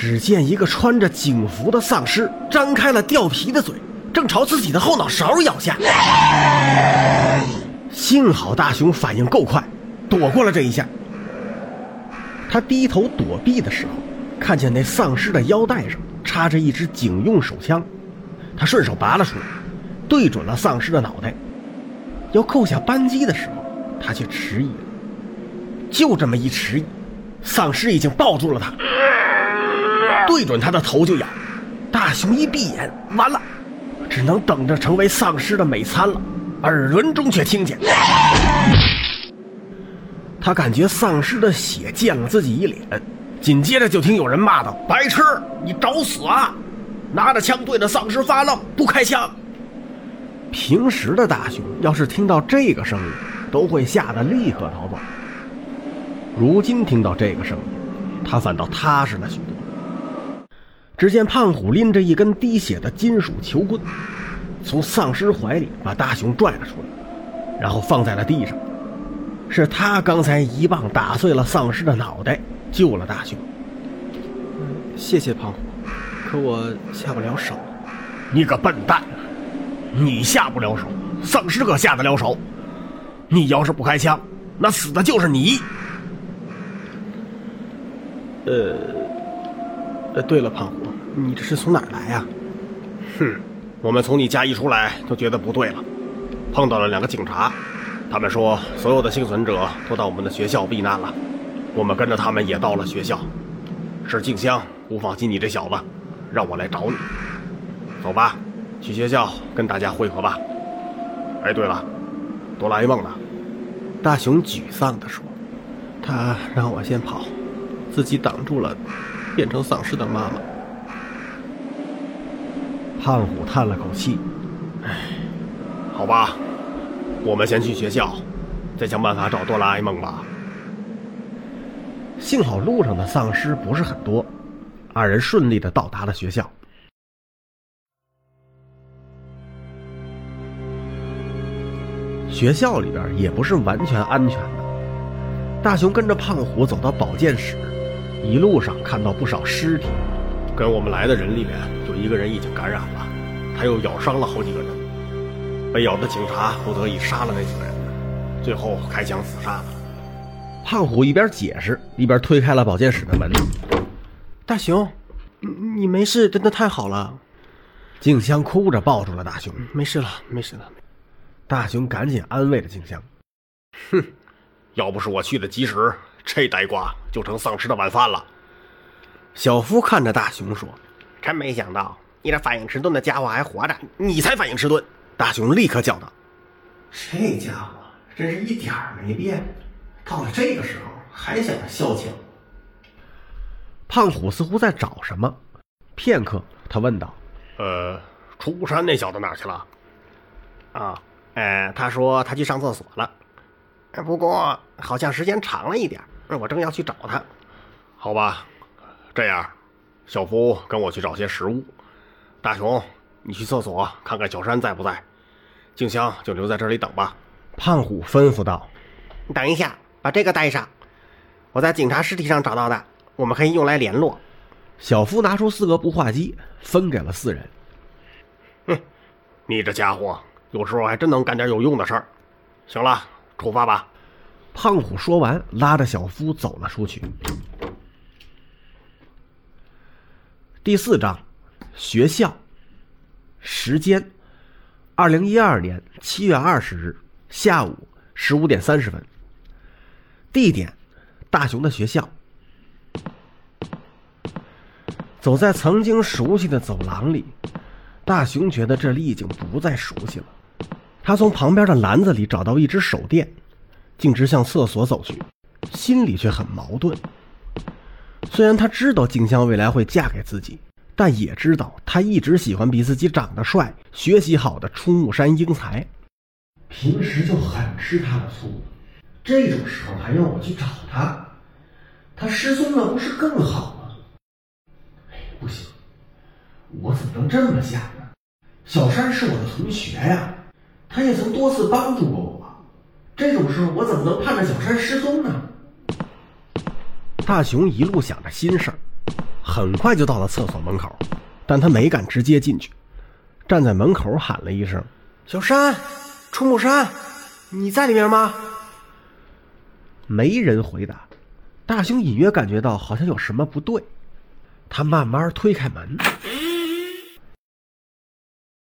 只见一个穿着警服的丧尸张开了掉皮的嘴，正朝自己的后脑勺咬下。幸好大雄反应够快，躲过了这一下。他低头躲避的时候，看见那丧尸的腰带上插着一支警用手枪，他顺手拔了出来，对准了丧尸的脑袋。要扣下扳机的时候，他却迟疑了。就这么一迟疑，丧尸已经抱住了他，对准他的头就咬。大雄一闭眼，完了，只能等着成为丧尸的美餐了。耳轮中却听见，他感觉丧尸的血溅了自己一脸，紧接着就听有人骂道：“白痴，你找死啊！拿着枪对着丧尸发愣，不开枪。”平时的大雄要是听到这个声音，都会吓得立刻逃走。如今听到这个声音，他反倒踏实了许多。只见胖虎拎着一根滴血的金属球棍，从丧尸怀里把大雄拽了出来，然后放在了地上。是他刚才一棒打碎了丧尸的脑袋，救了大雄。谢谢胖虎，可我下不了手。你个笨蛋！你下不了手，丧尸可下得了手。你要是不开枪，那死的就是你。呃，呃，对了，胖虎，你这是从哪儿来呀？哼，我们从你家一出来就觉得不对了，碰到了两个警察，他们说所有的幸存者都到我们的学校避难了，我们跟着他们也到了学校。是静香不放心你这小子，让我来找你。走吧。去学校跟大家汇合吧。哎，对了，哆啦 A 梦呢？大雄沮丧地说：“他让我先跑，自己挡住了变成丧尸的妈妈。”胖虎叹了口气：“哎，好吧，我们先去学校，再想办法找哆啦 A 梦吧。”幸好路上的丧尸不是很多，二人顺利的到达了学校。学校里边也不是完全安全的。大雄跟着胖虎走到保健室，一路上看到不少尸体。跟我们来的人里面，有一个人已经感染了，他又咬伤了好几个人。被咬的警察不得已杀了那几个人，最后开枪自杀了。胖虎一边解释，一边推开了保健室的门。大雄，你你没事，真的太好了。静香哭着抱住了大雄，没事了，没事了。大雄赶紧安慰了静香：“哼，要不是我去的及时，这呆瓜就成丧尸的晚饭了。”小夫看着大雄说：“真没想到，你这反应迟钝的家伙还活着！你才反应迟钝！”大雄立刻叫道：“这家伙真是一点儿没变，到了这个时候还想着消遣。”胖虎似乎在找什么，片刻，他问道：“呃，出山那小子哪去了？”啊。呃，他说他去上厕所了，不过好像时间长了一点。我正要去找他，好吧。这样，小夫跟我去找些食物，大雄，你去厕所看看小山在不在，静香就留在这里等吧。胖虎吩咐道：“你等一下，把这个带上，我在警察尸体上找到的，我们可以用来联络。”小夫拿出四个步话机，分给了四人。哼，你这家伙。有时候还真能干点有用的事儿。行了，出发吧。胖虎说完，拉着小夫走了出去。第四章，学校。时间：二零一二年七月二十日下午十五点三十分。地点：大雄的学校。走在曾经熟悉的走廊里，大雄觉得这里已经不再熟悉了。他从旁边的篮子里找到一只手电，径直向厕所走去，心里却很矛盾。虽然他知道静香未来会嫁给自己，但也知道他一直喜欢比自己长得帅、学习好的出木山英才，平时就很吃他的醋，这种时候还让我去找他，他失踪了不是更好吗？哎，不行，我怎么能这么想呢？小山是我的同学呀。他也曾多次帮助过我，这种时候我怎么能盼着小山失踪呢？大雄一路想着心事儿，很快就到了厕所门口，但他没敢直接进去，站在门口喊了一声：“小山，出木山，你在里面吗？”没人回答。大雄隐约感觉到好像有什么不对，他慢慢推开门，